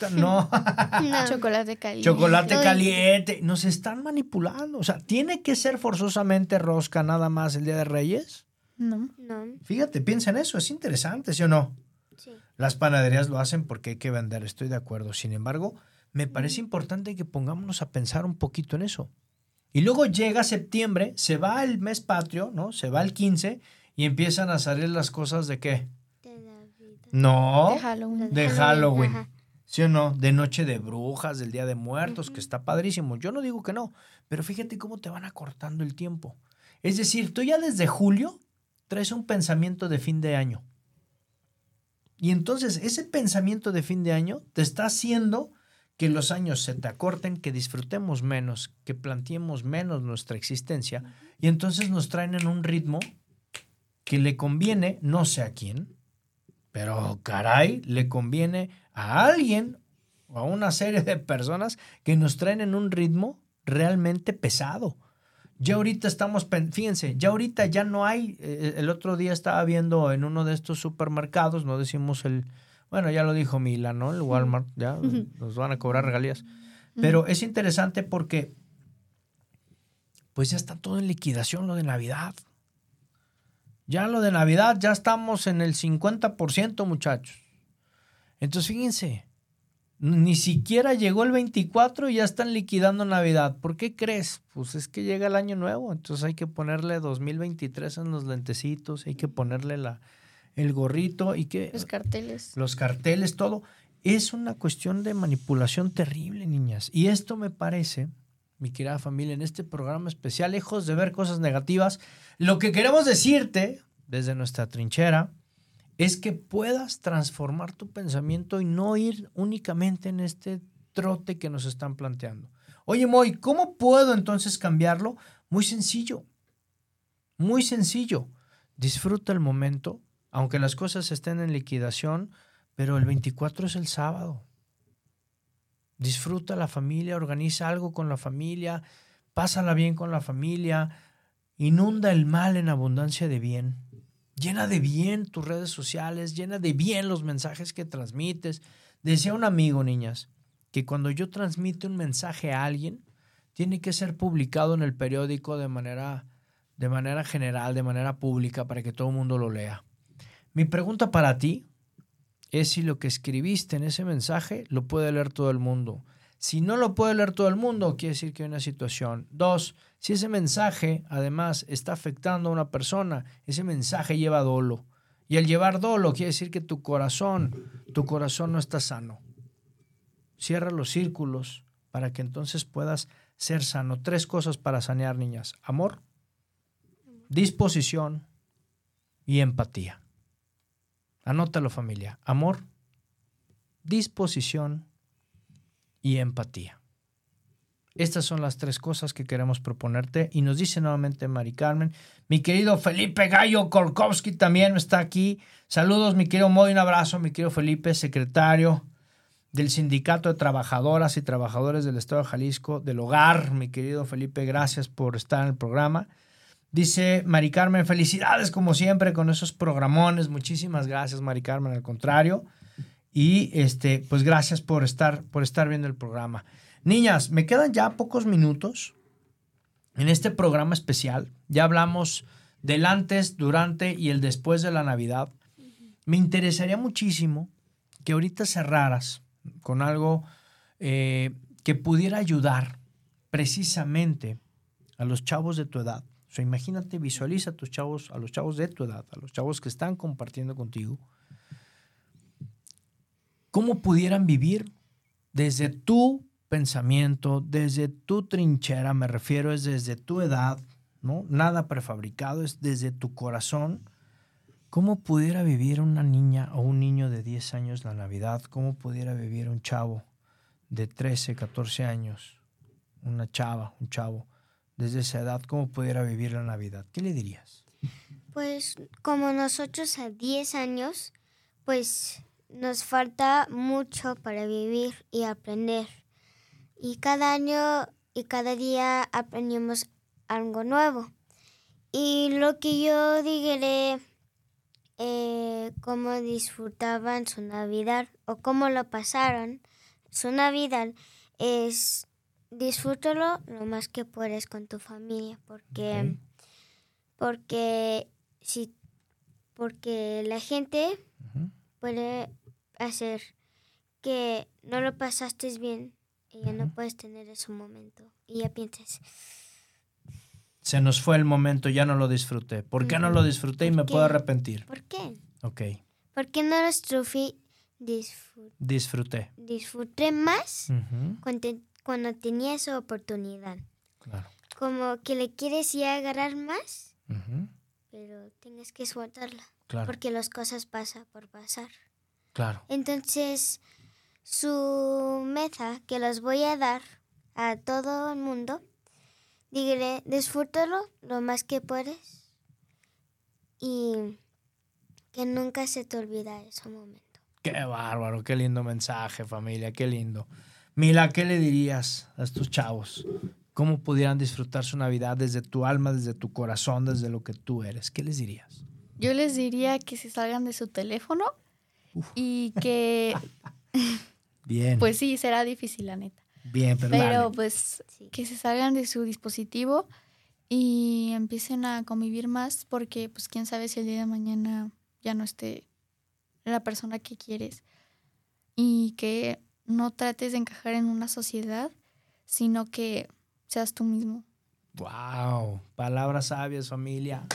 *laughs* No, No. Chocolate caliente. chocolate caliente. Nos están manipulando. O sea, ¿tiene que ser forzosamente rosca nada más el Día de Reyes? No. No. Fíjate, piensa en eso, es interesante, ¿sí o no? Sí. Las panaderías lo hacen porque hay que vender, estoy de acuerdo. Sin embargo, me parece importante que pongámonos a pensar un poquito en eso. Y luego llega septiembre, se va el mes patrio, ¿no? Se va el 15 y empiezan a salir las cosas de qué? De Navidad. No, De Halloween. de Halloween. Ajá. ¿Sí o no? De Noche de Brujas, del Día de Muertos, que está padrísimo. Yo no digo que no, pero fíjate cómo te van acortando el tiempo. Es decir, tú ya desde julio traes un pensamiento de fin de año. Y entonces ese pensamiento de fin de año te está haciendo que los años se te acorten, que disfrutemos menos, que planteemos menos nuestra existencia. Y entonces nos traen en un ritmo que le conviene, no sé a quién, pero caray, le conviene a alguien o a una serie de personas que nos traen en un ritmo realmente pesado. Ya ahorita estamos, fíjense, ya ahorita ya no hay, eh, el otro día estaba viendo en uno de estos supermercados, no decimos el, bueno, ya lo dijo Mila, ¿no? El Walmart, ya nos van a cobrar regalías. Pero es interesante porque, pues ya está todo en liquidación lo de Navidad. Ya lo de Navidad, ya estamos en el 50%, muchachos. Entonces, fíjense, ni siquiera llegó el 24 y ya están liquidando Navidad. ¿Por qué crees? Pues es que llega el año nuevo, entonces hay que ponerle 2023 en los lentecitos, hay que ponerle la, el gorrito y que Los carteles. los carteles, todo. Es una cuestión de manipulación terrible, niñas. Y esto me parece, mi querida familia, en este programa especial, lejos de ver cosas negativas, lo que queremos decirte desde nuestra trinchera es que puedas transformar tu pensamiento y no ir únicamente en este trote que nos están planteando. Oye, Moy, ¿cómo puedo entonces cambiarlo? Muy sencillo. Muy sencillo. Disfruta el momento, aunque las cosas estén en liquidación, pero el 24 es el sábado. Disfruta la familia, organiza algo con la familia, pásala bien con la familia, inunda el mal en abundancia de bien. Llena de bien tus redes sociales, llena de bien los mensajes que transmites. Decía un amigo, niñas, que cuando yo transmito un mensaje a alguien, tiene que ser publicado en el periódico de manera, de manera general, de manera pública, para que todo el mundo lo lea. Mi pregunta para ti es si lo que escribiste en ese mensaje lo puede leer todo el mundo. Si no lo puede leer todo el mundo, quiere decir que hay una situación. Dos, si ese mensaje además está afectando a una persona, ese mensaje lleva dolo. Y al llevar dolo quiere decir que tu corazón, tu corazón no está sano. Cierra los círculos para que entonces puedas ser sano. Tres cosas para sanear, niñas. Amor, disposición y empatía. Anótalo familia. Amor, disposición y empatía. Estas son las tres cosas que queremos proponerte. Y nos dice nuevamente Mari Carmen. Mi querido Felipe Gallo Korkowski también está aquí. Saludos, mi querido Moy. Un abrazo, mi querido Felipe, secretario del Sindicato de Trabajadoras y Trabajadores del Estado de Jalisco, del Hogar. Mi querido Felipe, gracias por estar en el programa. Dice Mari Carmen, felicidades como siempre con esos programones. Muchísimas gracias, Mari Carmen, al contrario. Y este, pues gracias por estar, por estar viendo el programa. Niñas, me quedan ya pocos minutos en este programa especial. Ya hablamos del antes, durante y el después de la Navidad. Me interesaría muchísimo que ahorita cerraras con algo eh, que pudiera ayudar precisamente a los chavos de tu edad. O imagínate, visualiza a tus chavos, a los chavos de tu edad, a los chavos que están compartiendo contigo, cómo pudieran vivir desde tu pensamiento, desde tu trinchera, me refiero es desde tu edad, ¿no? Nada prefabricado, es desde tu corazón. ¿Cómo pudiera vivir una niña o un niño de 10 años la Navidad? ¿Cómo pudiera vivir un chavo de 13, 14 años? Una chava, un chavo, desde esa edad, ¿cómo pudiera vivir la Navidad? ¿Qué le dirías? Pues como nosotros a 10 años, pues nos falta mucho para vivir y aprender. Y cada año y cada día aprendemos algo nuevo. Y lo que yo diré, eh, cómo disfrutaban su Navidad o cómo lo pasaron su Navidad, es disfrútalo lo más que puedes con tu familia, porque, porque si porque la gente puede hacer que no lo pasaste bien y ya no puedes tener ese momento y ya piensas Se nos fue el momento, ya no lo disfruté. ¿Por qué no lo disfruté y me qué? puedo arrepentir? ¿por qué? Ok, ¿Por qué no los trufi disfr- disfruté. disfruté más cuando, cuando tenía esa oportunidad? Claro. Como que le quieres ya agarrar más, Ujú, pero tienes que soltarla Claro, porque las cosas pasan por pasar. claro. Entonces, su meta que los voy a dar a todo el mundo, diré, disfrútalo lo más que puedes y que nunca se te olvida ese momento. Qué bárbaro, qué lindo mensaje, familia, qué lindo. Mila, ¿qué le dirías a estos chavos? ¿Cómo pudieran disfrutar su Navidad desde tu alma, desde tu corazón, desde lo que tú eres? ¿Qué les dirías? Yo les diría que se salgan de su teléfono y que, *laughs* Bien, pues sí, será difícil, la neta. bien, pero, Pero dale. pues que se salgan de su dispositivo y empiecen a convivir más porque pues quién sabe si el día de mañana ya no esté la persona que quieres y que no trates de encajar en una sociedad, sino que seas tú mismo. Wow, palabras sabias, familia.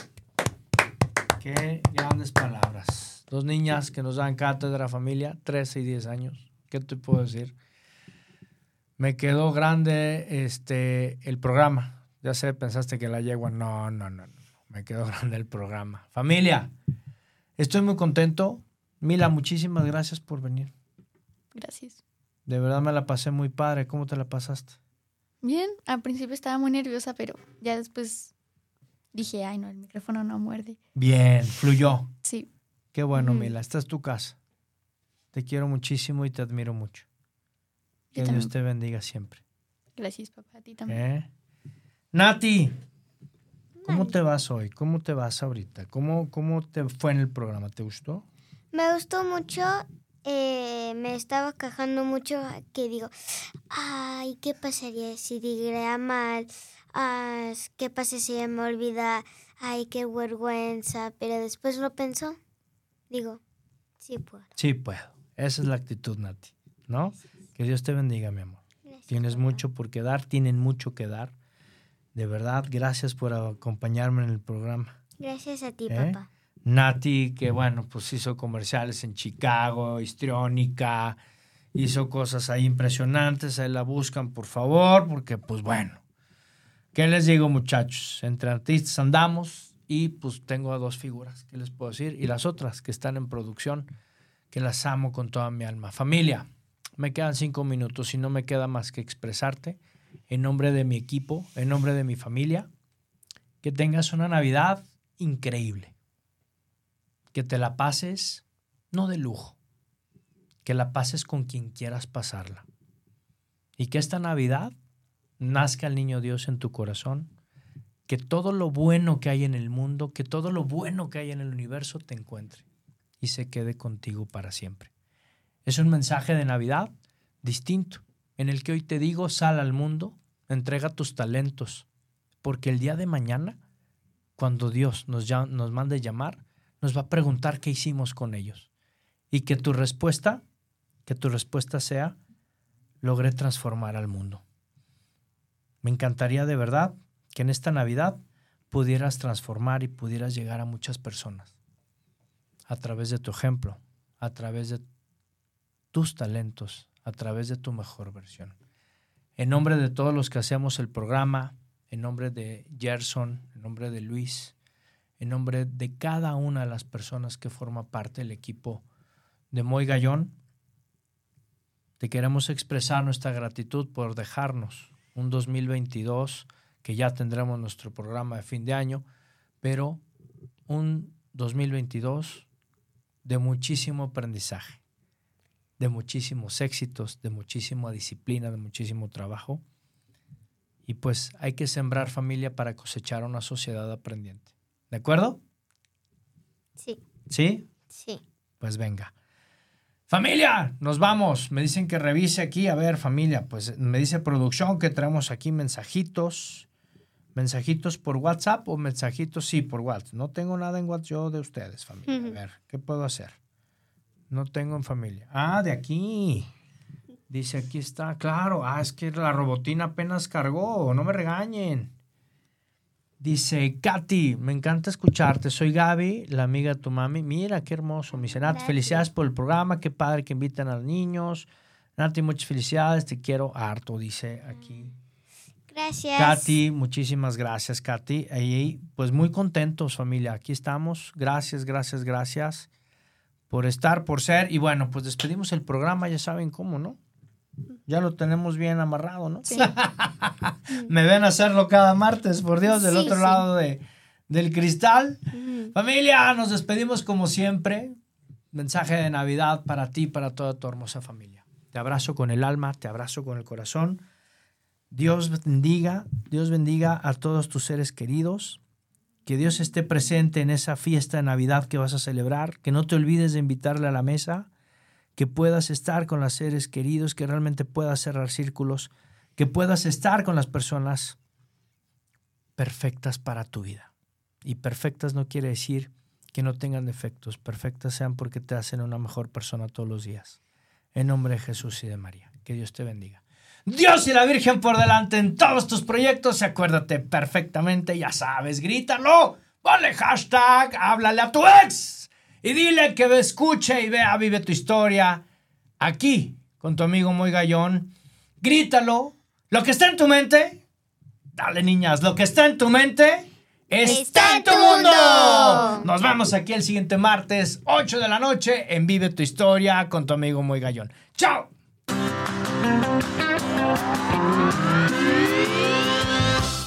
Qué grandes palabras. dos niñas que nos dan cátedra familia, 13 y 10 años. ¿Qué te puedo decir? Me quedó grande este, el programa. Ya sé, pensaste que la yegua. No, no, no, no. Me quedó *laughs* grande el programa. Familia, estoy muy contento. Mila, muchísimas gracias por venir. Gracias. De verdad me la pasé muy padre. ¿Cómo te la pasaste? Bien, al principio estaba muy nerviosa, pero ya después dije, ay, no, el micrófono no muerde. Bien, fluyó. Sí, Qué bueno. Mila. Esta es tu casa. Te quiero muchísimo y te admiro mucho. Que Dios te bendiga siempre. Gracias, papá, a ti también. ¿Eh? Nati, ¿cómo te vas hoy? ¿Cómo te vas ahorita? ¿Cómo, ¿Cómo te fue en el programa? ¿Te gustó? Me gustó mucho. Eh, me estaba quejando mucho que digo, ay, ¿qué pasaría si diría mal? Ah, ¿Qué pasa si me olvida? Ay, qué vergüenza. Pero después lo pensó. Digo, sí puedo. Sí, puedo. Esa es la actitud, Nati. ¿No? Que Dios te bendiga, mi amor. Tienes mucho por que dar, tienen mucho que dar. De verdad, gracias por acompañarme en el programa. Gracias a ti, ¿Eh? papá. Nati, que bueno, pues hizo comerciales en Chicago, histriónica, hizo cosas ahí impresionantes, ahí la buscan, por favor, porque pues bueno, ¿qué les digo muchachos? Entre artistas andamos y pues tengo a dos figuras, ¿qué les puedo decir? Y las otras que están en producción, que las amo con toda mi alma. Familia, me quedan cinco minutos y no me queda más que expresarte en nombre de mi equipo, en nombre de mi familia, que tengas una Navidad increíble que te la pases, no de lujo, que la pases con quien quieras pasarla. Y que esta Navidad nazca el niño Dios en tu corazón, que todo lo bueno que hay en el mundo, que todo lo bueno que hay en el universo te encuentre y se quede contigo para siempre. Es un mensaje de Navidad distinto, en el que hoy te digo, sal al mundo, entrega tus talentos, porque el día de mañana, cuando Dios nos, nos mande llamar, nos va a preguntar qué hicimos con ellos. Y que tu respuesta, que tu respuesta sea, logré transformar al mundo. Me encantaría de verdad que en esta Navidad pudieras transformar y pudieras llegar a muchas personas a través de tu ejemplo, a través de tus talentos, a través de tu mejor versión. En nombre de todos los que hacemos el programa, en nombre de Gerson, en nombre de Luis, en nombre de cada una de las personas que forma parte del equipo de Moy Gallón, te queremos expresar nuestra gratitud por dejarnos un 2022 que ya tendremos nuestro programa de fin de año, pero un 2022 de muchísimo aprendizaje, de muchísimos éxitos, de muchísima disciplina, de muchísimo trabajo. Y pues hay que sembrar familia para cosechar una sociedad aprendiente. ¿De acuerdo? Sí, ¿Sí? sí. Pues venga. Familia, nos vamos. Me dicen que revise aquí. A ver, familia, pues me dice producción que traemos aquí mensajitos. ¿Mensajitos por WhatsApp o mensajitos? Sí, por WhatsApp. No tengo nada en WhatsApp yo de ustedes, familia. A ver, ¿qué puedo hacer? No tengo en familia. Ah, de aquí. Dice, aquí está. Claro. Ah, es que la robotina apenas cargó. No me regañen. Dice, Katy, me encanta escucharte. Soy Gaby, la amiga de tu mami. Mira, qué hermoso. Mi Nati, Gracias. felicidades por el programa. Qué padre que invitan a los niños. Nati, muchas felicidades. Te quiero harto, dice aquí. Gracias. Katy, muchísimas gracias, Katy. Y pues muy contentos, familia. Aquí estamos. Gracias, gracias, gracias por estar, por ser. Y bueno, pues despedimos el programa, ya saben cómo, ¿no? Ya lo tenemos bien amarrado, ¿no? Sí. *laughs* Me ven hacerlo cada martes, por Dios, del Sí, otro sí. lado de, del cristal. Familia, nos despedimos como siempre. Mensaje de Navidad para ti, para toda tu hermosa familia. Te abrazo con el alma, te abrazo con el corazón. Dios bendiga, Dios bendiga a todos tus seres queridos. Que Dios esté presente en esa fiesta de Navidad que vas a celebrar. Que no te olvides de invitarle a la mesa. Que puedas estar con los seres queridos, que realmente puedas cerrar círculos. Que puedas estar con las personas perfectas para tu vida. Y perfectas no quiere decir que no tengan defectos. Perfectas sean porque te hacen una mejor persona todos los días. En nombre de Jesús y de María. Que Dios te bendiga. Dios y la Virgen por delante en todos tus proyectos. Acuérdate perfectamente, ya sabes, grítalo. Ponle hashtag, háblale a tu ex. Y dile que escuche y vea, vive tu historia aquí con tu amigo Muy Gallón. Grítalo. Lo que está en tu mente, dale niñas, lo que está en tu mente está en tu mundo. Nos vemos aquí el siguiente martes, 8 de la noche, en Vive tu historia con tu amigo Muy Gallón. ¡Chao!